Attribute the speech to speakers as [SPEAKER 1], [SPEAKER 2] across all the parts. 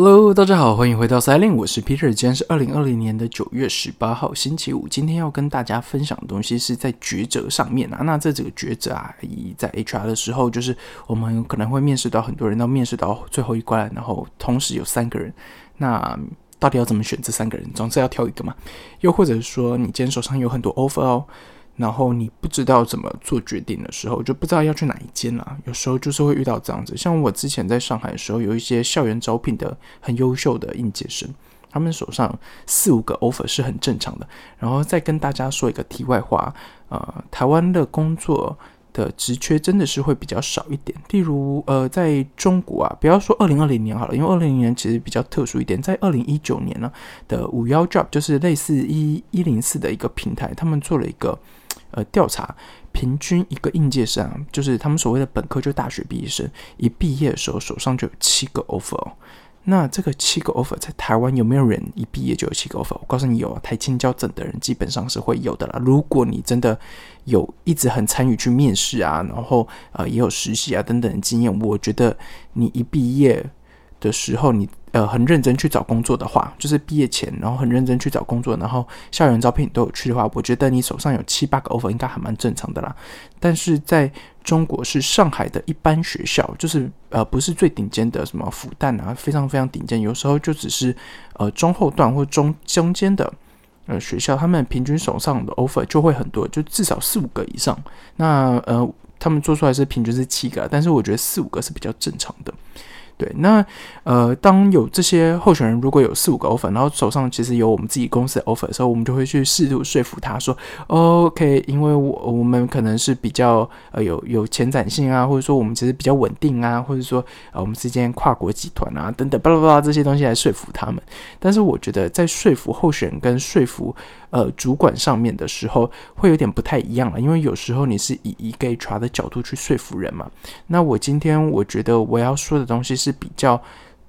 [SPEAKER 1] Hello，大家好，欢迎回到 Silent，我是 Peter。今天是二零二零年的九月十八号，星期五。今天要跟大家分享的东西是在抉择上面啊。那在这个抉择啊，以在 HR 的时候，就是我们可能会面试到很多人，到面试到最后一关，然后同时有三个人，那到底要怎么选这三个人？总是要挑一个嘛？又或者说，你今天手上有很多 offer 哦。然后你不知道怎么做决定的时候，就不知道要去哪一间了。有时候就是会遇到这样子，像我之前在上海的时候，有一些校园招聘的很优秀的应届生，他们手上四五个 offer 是很正常的。然后再跟大家说一个题外话，呃，台湾的工作的职缺真的是会比较少一点。例如，呃，在中国啊，不要说二零二零年好了，因为二零年其实比较特殊一点，在二零一九年呢的五幺 job 就是类似一一零四的一个平台，他们做了一个。呃，调查平均一个应届生，就是他们所谓的本科，就大学毕业生，一毕业的时候手上就有七个 offer。那这个七个 offer 在台湾有没有人一毕业就有七个 offer？我告诉你，有台青交整的人基本上是会有的啦。如果你真的有一直很参与去面试啊，然后呃也有实习啊等等的经验，我觉得你一毕业。的时候，你呃很认真去找工作的话，就是毕业前，然后很认真去找工作，然后校园招聘都有去的话，我觉得你手上有七八个 offer 应该还蛮正常的啦。但是在中国是上海的一般学校，就是呃不是最顶尖的什么复旦啊，非常非常顶尖，有时候就只是呃中后段或中中间的呃学校，他们平均手上的 offer 就会很多，就至少四五个以上。那呃他们做出来是平均是七个，但是我觉得四五个是比较正常的。对，那呃，当有这些候选人如果有四五个 offer，然后手上其实有我们自己公司的 offer 的时候，我们就会去试图说服他说，OK，因为我我们可能是比较呃有有前瞻性啊，或者说我们其实比较稳定啊，或者说呃我们之间跨国集团啊等等巴拉巴拉这些东西来说服他们。但是我觉得在说服候选人跟说服呃主管上面的时候，会有点不太一样了，因为有时候你是以一个 HR 的角度去说服人嘛。那我今天我觉得我要说的东西是。是比较，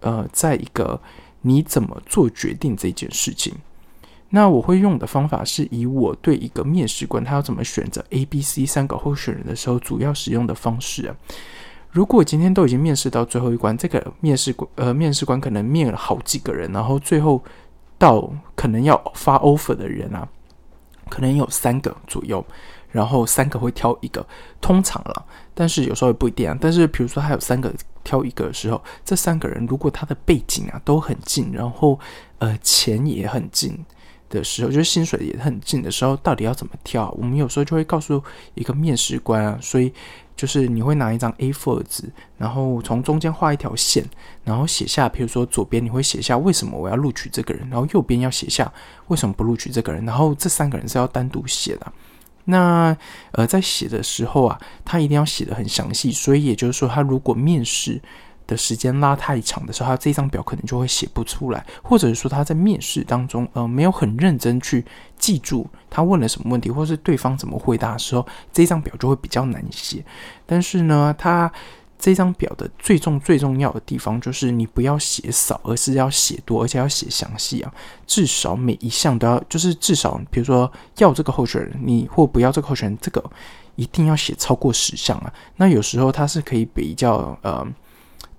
[SPEAKER 1] 呃，在一个你怎么做决定这件事情，那我会用的方法是以我对一个面试官他要怎么选择 A、B、C 三个候选人的时候主要使用的方式啊。如果今天都已经面试到最后一关，这个面试官呃面试官可能面了好几个人，然后最后到可能要发 offer 的人啊，可能有三个左右。然后三个会挑一个，通常了，但是有时候也不一定啊。但是比如说他有三个挑一个的时候，这三个人如果他的背景啊都很近，然后呃钱也很近的时候，就是薪水也很近的时候，到底要怎么挑？我们有时候就会告诉一个面试官啊，所以就是你会拿一张 A4 纸，然后从中间画一条线，然后写下，比如说左边你会写下为什么我要录取这个人，然后右边要写下为什么不录取这个人，然后这三个人是要单独写的。那呃，在写的时候啊，他一定要写的很详细，所以也就是说，他如果面试的时间拉太长的时候，他这张表可能就会写不出来，或者是说他在面试当中呃没有很认真去记住他问了什么问题，或是对方怎么回答的时候，这张表就会比较难写。但是呢，他。这张表的最重最重要的地方就是你不要写少，而是要写多，而且要写详细啊！至少每一项都要，就是至少比如说要这个候选人，你或不要这个候选人，这个一定要写超过十项啊！那有时候它是可以比较呃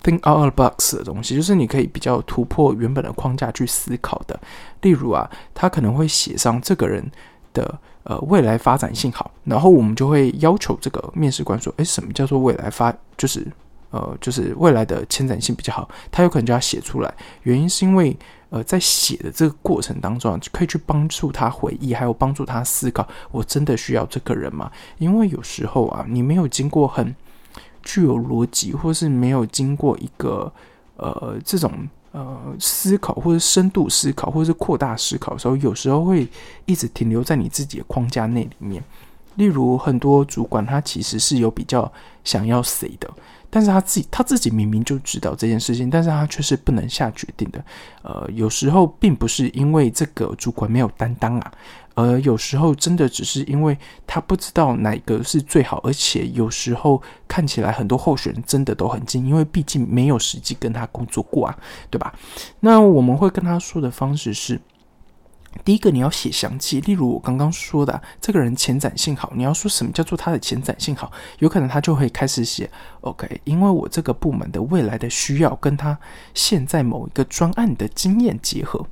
[SPEAKER 1] think out of the box 的东西，就是你可以比较突破原本的框架去思考的。例如啊，他可能会写上这个人的。呃，未来发展性好，然后我们就会要求这个面试官说：“诶，什么叫做未来发？就是呃，就是未来的前瞻性比较好。”他有可能就要写出来，原因是因为呃，在写的这个过程当中啊，可以去帮助他回忆，还有帮助他思考：我真的需要这个人吗？因为有时候啊，你没有经过很具有逻辑，或是没有经过一个呃这种。呃，思考或者深度思考，或者是扩大思考的时候，有时候会一直停留在你自己的框架内里面。例如，很多主管他其实是有比较想要谁的，但是他自己他自己明明就知道这件事情，但是他却是不能下决定的。呃，有时候并不是因为这个主管没有担当啊。而有时候真的只是因为他不知道哪个是最好，而且有时候看起来很多候选人真的都很近，因为毕竟没有实际跟他工作过啊，对吧？那我们会跟他说的方式是，第一个你要写详细，例如我刚刚说的，这个人前展性好，你要说什么叫做他的前展性好，有可能他就会开始写，OK，因为我这个部门的未来的需要跟他现在某一个专案的经验结合，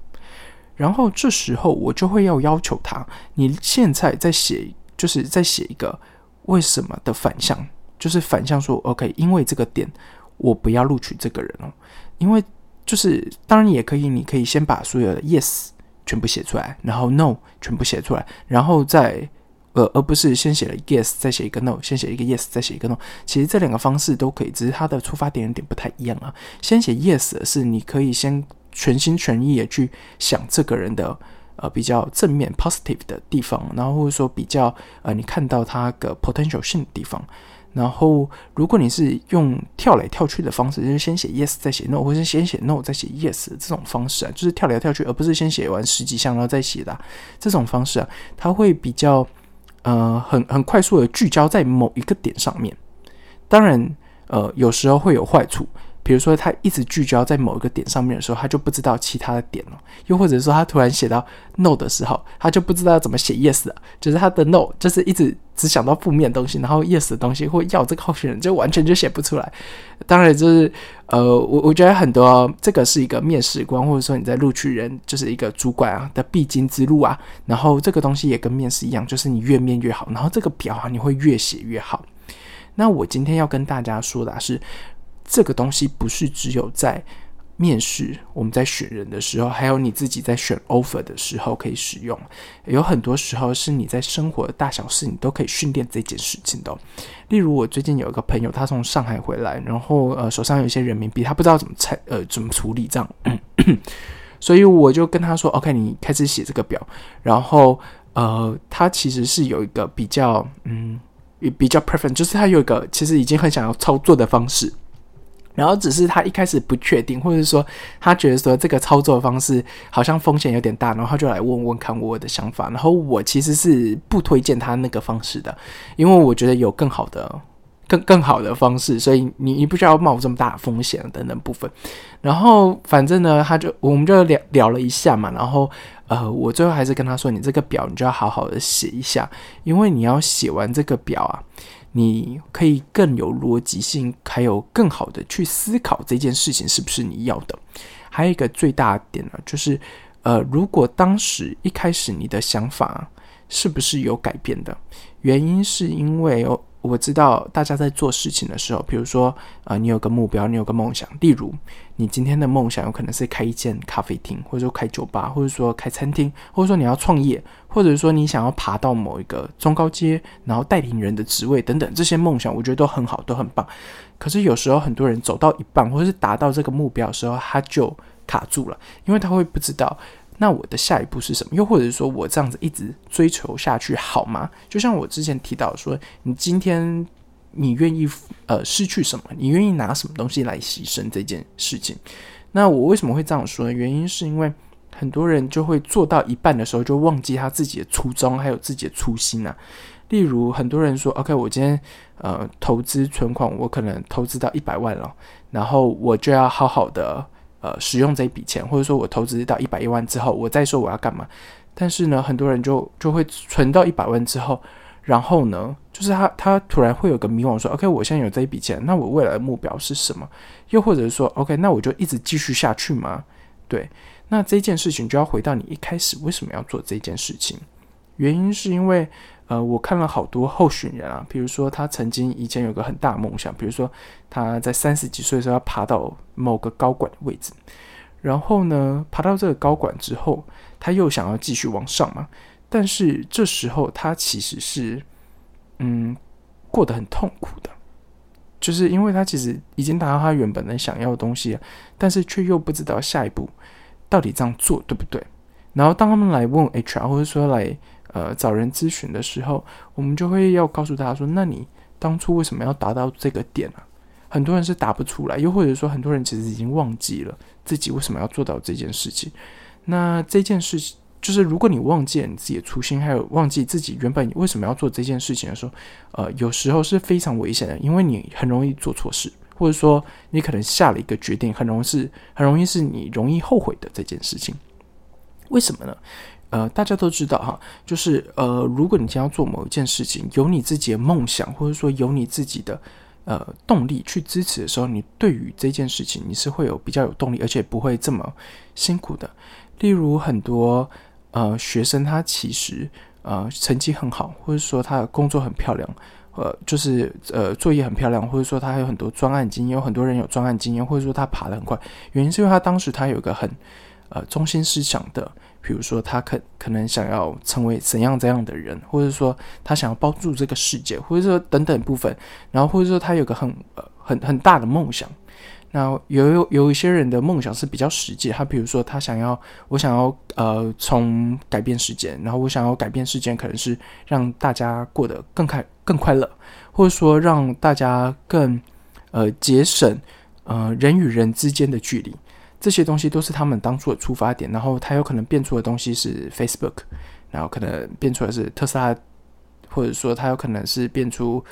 [SPEAKER 1] 然后这时候我就会要要求他，你现在在写，就是在写一个为什么的反向，就是反向说，OK，因为这个点我不要录取这个人哦，因为就是当然也可以，你可以先把所有的 yes。全部写出来，然后 no 全部写出来，然后再呃，而不是先写了 yes 再写一个 no，先写一个 yes 再写一个 no。其实这两个方式都可以，只是它的出发点有点不太一样啊。先写 yes 是你可以先全心全意的去想这个人的呃比较正面 positive 的地方，然后或者说比较呃你看到他的 potential 性的地方。然后，如果你是用跳来跳去的方式，就是先写 yes 再写 no，或者先写 no 再写 yes 这种方式啊，就是跳来跳去，而不是先写完十几项然后再写的这种方式啊，它会比较呃很很快速的聚焦在某一个点上面。当然，呃，有时候会有坏处。比如说，他一直聚焦在某一个点上面的时候，他就不知道其他的点了；又或者说，他突然写到 no 的时候，他就不知道要怎么写 yes 了。就是他的 no 就是一直只想到负面东西，然后 yes 的东西或要这个候选人就完全就写不出来。当然，就是呃，我我觉得很多这个是一个面试官或者说你在录取人就是一个主管啊的必经之路啊。然后这个东西也跟面试一样，就是你越面越好，然后这个表啊你会越写越好。那我今天要跟大家说的是。这个东西不是只有在面试，我们在选人的时候，还有你自己在选 offer 的时候可以使用。有很多时候是你在生活的大小事，你都可以训练这件事情的。例如，我最近有一个朋友，他从上海回来，然后呃手上有一些人民币，他不知道怎么拆呃怎么处理这样，所以我就跟他说：“OK，你开始写这个表。”然后呃，他其实是有一个比较嗯比较 preference，就是他有一个其实已经很想要操作的方式。然后只是他一开始不确定，或者说他觉得说这个操作方式好像风险有点大，然后他就来问问看我的想法。然后我其实是不推荐他那个方式的，因为我觉得有更好的、更更好的方式，所以你你不需要冒这么大的风险等等部分。然后反正呢，他就我们就聊聊了一下嘛，然后呃，我最后还是跟他说，你这个表你就要好好的写一下，因为你要写完这个表啊。你可以更有逻辑性，还有更好的去思考这件事情是不是你要的。还有一个最大的点呢，就是呃，如果当时一开始你的想法是不是有改变的，原因是因为哦。我知道大家在做事情的时候，比如说，呃，你有个目标，你有个梦想，例如你今天的梦想有可能是开一间咖啡厅，或者说开酒吧，或者说开餐厅，或者说你要创业，或者说你想要爬到某一个中高阶，然后带领人的职位等等，这些梦想我觉得都很好，都很棒。可是有时候很多人走到一半，或者是达到这个目标的时候，他就卡住了，因为他会不知道。那我的下一步是什么？又或者是说我这样子一直追求下去好吗？就像我之前提到说，你今天你愿意呃失去什么？你愿意拿什么东西来牺牲这件事情？那我为什么会这样说呢？原因是因为很多人就会做到一半的时候就忘记他自己的初衷，还有自己的初心啊。例如很多人说，OK，我今天呃投资存款，我可能投资到一百万了，然后我就要好好的。呃，使用这一笔钱，或者说我投资到一百一万之后，我再说我要干嘛。但是呢，很多人就就会存到一百万之后，然后呢，就是他他突然会有个迷惘，说 OK，我现在有这一笔钱，那我未来的目标是什么？又或者是说 OK，那我就一直继续下去吗？对，那这件事情就要回到你一开始为什么要做这件事情？原因是因为。呃，我看了好多候选人啊，比如说他曾经以前有个很大梦想，比如说他在三十几岁的时候要爬到某个高管的位置，然后呢，爬到这个高管之后，他又想要继续往上嘛，但是这时候他其实是嗯过得很痛苦的，就是因为他其实已经达到他原本的想要的东西，但是却又不知道下一步到底这样做对不对。然后当他们来问 HR 或者说来。呃，找人咨询的时候，我们就会要告诉大家说：“那你当初为什么要达到这个点呢？”很多人是答不出来，又或者说很多人其实已经忘记了自己为什么要做到这件事情。那这件事情就是，如果你忘记了你自己的初心，还有忘记自己原本为什么要做这件事情的时候，呃，有时候是非常危险的，因为你很容易做错事，或者说你可能下了一个决定，很容易是很容易是你容易后悔的这件事情。为什么呢？呃，大家都知道哈，就是呃，如果你将要做某一件事情，有你自己的梦想，或者说有你自己的呃动力去支持的时候，你对于这件事情你是会有比较有动力，而且不会这么辛苦的。例如很多呃学生，他其实呃成绩很好，或者说他的工作很漂亮。呃，就是呃，作业很漂亮，或者说他还有很多专案经验，有很多人有专案经验，或者说他爬得很快，原因是因为他当时他有一个很呃中心思想的，比如说他可可能想要成为怎样怎样的人，或者说他想要帮助这个世界，或者说等等部分，然后或者说他有个很呃很很大的梦想。那有有一些人的梦想是比较实际，他比如说他想要，我想要呃从改变世界，然后我想要改变世界，可能是让大家过得更开更快乐，或者说让大家更呃节省呃人与人之间的距离，这些东西都是他们当初的出发点。然后他有可能变出的东西是 Facebook，然后可能变出来是特斯拉，或者说他有可能是变出。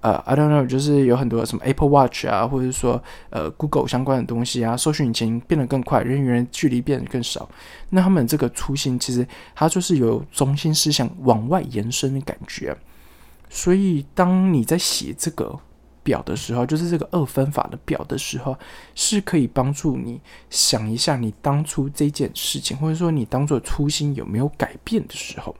[SPEAKER 1] 呃，I don't know，就是有很多什么 Apple Watch 啊，或者说呃 Google 相关的东西啊，搜索引擎变得更快，人与人距离变得更少。那他们这个初心其实它就是有中心思想往外延伸的感觉。所以当你在写这个表的时候，就是这个二分法的表的时候，是可以帮助你想一下你当初这件事情，或者说你当做初心有没有改变的时候。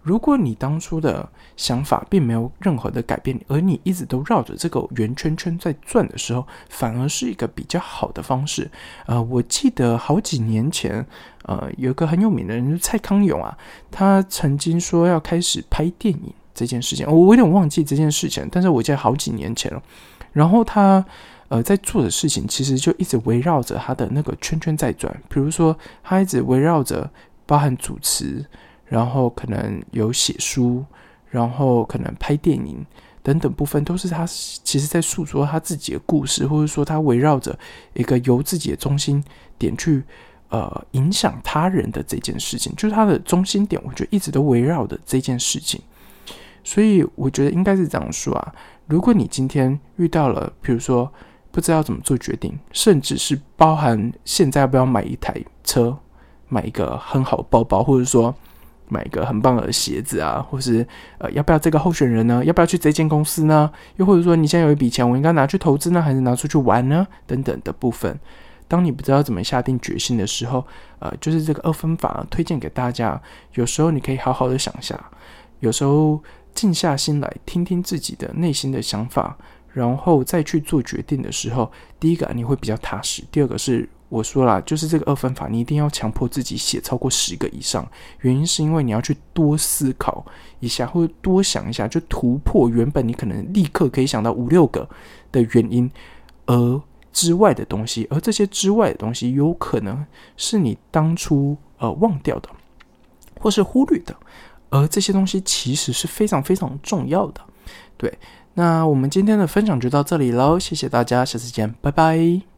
[SPEAKER 1] 如果你当初的想法并没有任何的改变，而你一直都绕着这个圆圈圈在转的时候，反而是一个比较好的方式。呃，我记得好几年前，呃，有个很有名的人蔡康永啊，他曾经说要开始拍电影这件事情，我有点忘记这件事情，但是我记得好几年前了。然后他呃在做的事情，其实就一直围绕着他的那个圈圈在转，比如说他一直围绕着包含主持。然后可能有写书，然后可能拍电影等等部分，都是他其实在诉说他自己的故事，或者说他围绕着一个由自己的中心点去呃影响他人的这件事情，就是他的中心点，我觉得一直都围绕着这件事情。所以我觉得应该是这样说啊，如果你今天遇到了，比如说不知道怎么做决定，甚至是包含现在要不要买一台车，买一个很好的包包，或者说。买一个很棒的鞋子啊，或是呃，要不要这个候选人呢？要不要去这间公司呢？又或者说，你现在有一笔钱，我应该拿去投资呢，还是拿出去玩呢？等等的部分，当你不知道怎么下定决心的时候，呃，就是这个二分法推荐给大家。有时候你可以好好的想一下，有时候静下心来听听自己的内心的想法，然后再去做决定的时候，第一个你会比较踏实，第二个是。我说了，就是这个二分法，你一定要强迫自己写超过十个以上。原因是因为你要去多思考一下，或者多想一下，就突破原本你可能立刻可以想到五六个的原因，而之外的东西，而这些之外的东西，有可能是你当初呃忘掉的，或是忽略的，而这些东西其实是非常非常重要的。对，那我们今天的分享就到这里喽，谢谢大家，下次见，拜拜。